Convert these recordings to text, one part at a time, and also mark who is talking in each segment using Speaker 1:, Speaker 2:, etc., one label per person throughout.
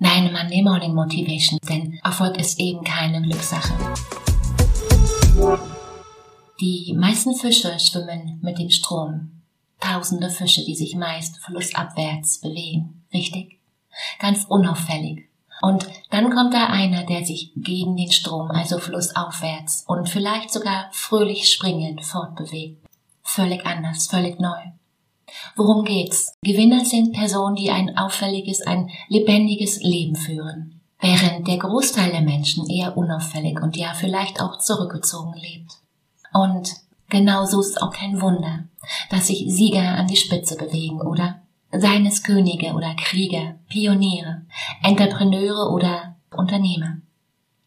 Speaker 1: Nein, Monday Morning Motivation, denn Erfolg ist eben keine Glückssache. Die meisten Fische schwimmen mit dem Strom. Tausende Fische, die sich meist flussabwärts bewegen. Richtig? Ganz unauffällig. Und dann kommt da einer, der sich gegen den Strom, also flussaufwärts und vielleicht sogar fröhlich springend fortbewegt. Völlig anders, völlig neu. Worum geht's? Gewinner sind Personen, die ein auffälliges, ein lebendiges Leben führen, während der Großteil der Menschen eher unauffällig und ja vielleicht auch zurückgezogen lebt. Und genauso ist es auch kein Wunder, dass sich Sieger an die Spitze bewegen, oder? Seien es Könige oder Krieger, Pioniere, Entrepreneure oder Unternehmer.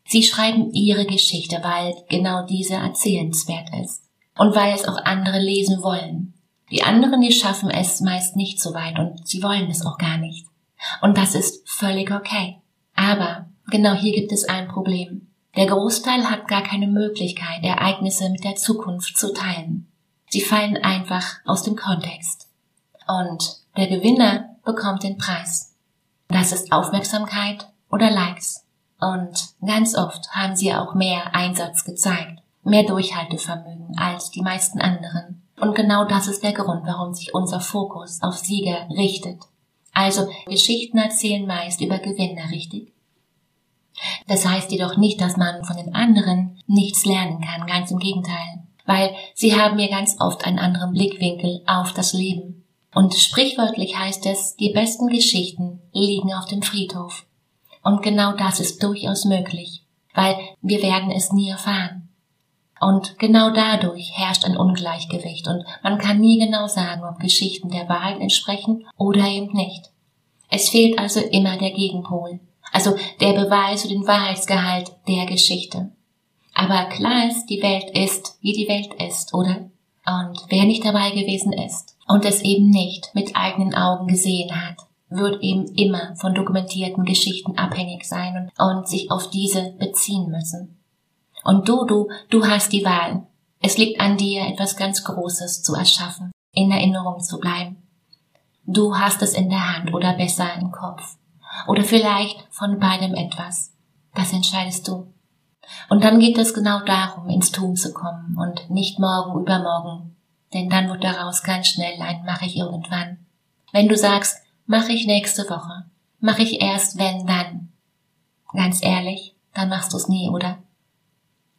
Speaker 1: Sie schreiben ihre Geschichte, weil genau diese erzählenswert ist und weil es auch andere lesen wollen, die anderen, die schaffen es meist nicht so weit und sie wollen es auch gar nicht. Und das ist völlig okay. Aber genau hier gibt es ein Problem. Der Großteil hat gar keine Möglichkeit, Ereignisse mit der Zukunft zu teilen. Sie fallen einfach aus dem Kontext. Und der Gewinner bekommt den Preis. Das ist Aufmerksamkeit oder Likes. Und ganz oft haben sie auch mehr Einsatz gezeigt, mehr Durchhaltevermögen als die meisten anderen. Und genau das ist der Grund, warum sich unser Fokus auf Sieger richtet. Also Geschichten erzählen meist über Gewinner, richtig? Das heißt jedoch nicht, dass man von den anderen nichts lernen kann, ganz im Gegenteil, weil sie haben ja ganz oft einen anderen Blickwinkel auf das Leben. Und sprichwörtlich heißt es, die besten Geschichten liegen auf dem Friedhof. Und genau das ist durchaus möglich, weil wir werden es nie erfahren. Und genau dadurch herrscht ein Ungleichgewicht und man kann nie genau sagen, ob Geschichten der Wahrheit entsprechen oder eben nicht. Es fehlt also immer der Gegenpol, also der Beweis für den Wahrheitsgehalt der Geschichte. Aber klar ist, die Welt ist, wie die Welt ist, oder? Und wer nicht dabei gewesen ist und es eben nicht mit eigenen Augen gesehen hat, wird eben immer von dokumentierten Geschichten abhängig sein und, und sich auf diese beziehen müssen. Und du, du, du hast die Wahl. Es liegt an dir, etwas ganz Großes zu erschaffen, in Erinnerung zu bleiben. Du hast es in der Hand oder besser im Kopf. Oder vielleicht von beidem etwas. Das entscheidest du. Und dann geht es genau darum, ins Tun zu kommen und nicht morgen, übermorgen. Denn dann wird daraus ganz schnell ein mache ich irgendwann. Wenn du sagst, mache ich nächste Woche, mache ich erst wenn dann. Ganz ehrlich, dann machst du es nie, oder?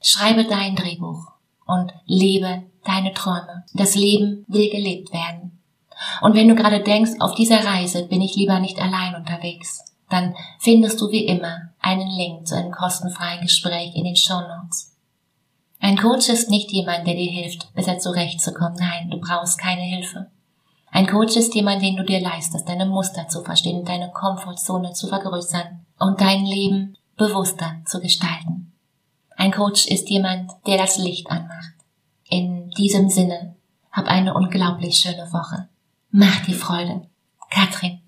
Speaker 1: Schreibe dein Drehbuch und lebe deine Träume. Das Leben will gelebt werden. Und wenn du gerade denkst, auf dieser Reise bin ich lieber nicht allein unterwegs, dann findest du wie immer einen Link zu einem kostenfreien Gespräch in den Show Notes. Ein Coach ist nicht jemand, der dir hilft, besser zurechtzukommen. Nein, du brauchst keine Hilfe. Ein Coach ist jemand, den du dir leistest, deine Muster zu verstehen, deine Komfortzone zu vergrößern und dein Leben bewusster zu gestalten. Ein Coach ist jemand, der das Licht anmacht. In diesem Sinne, hab eine unglaublich schöne Woche. Mach dir Freude. Katrin.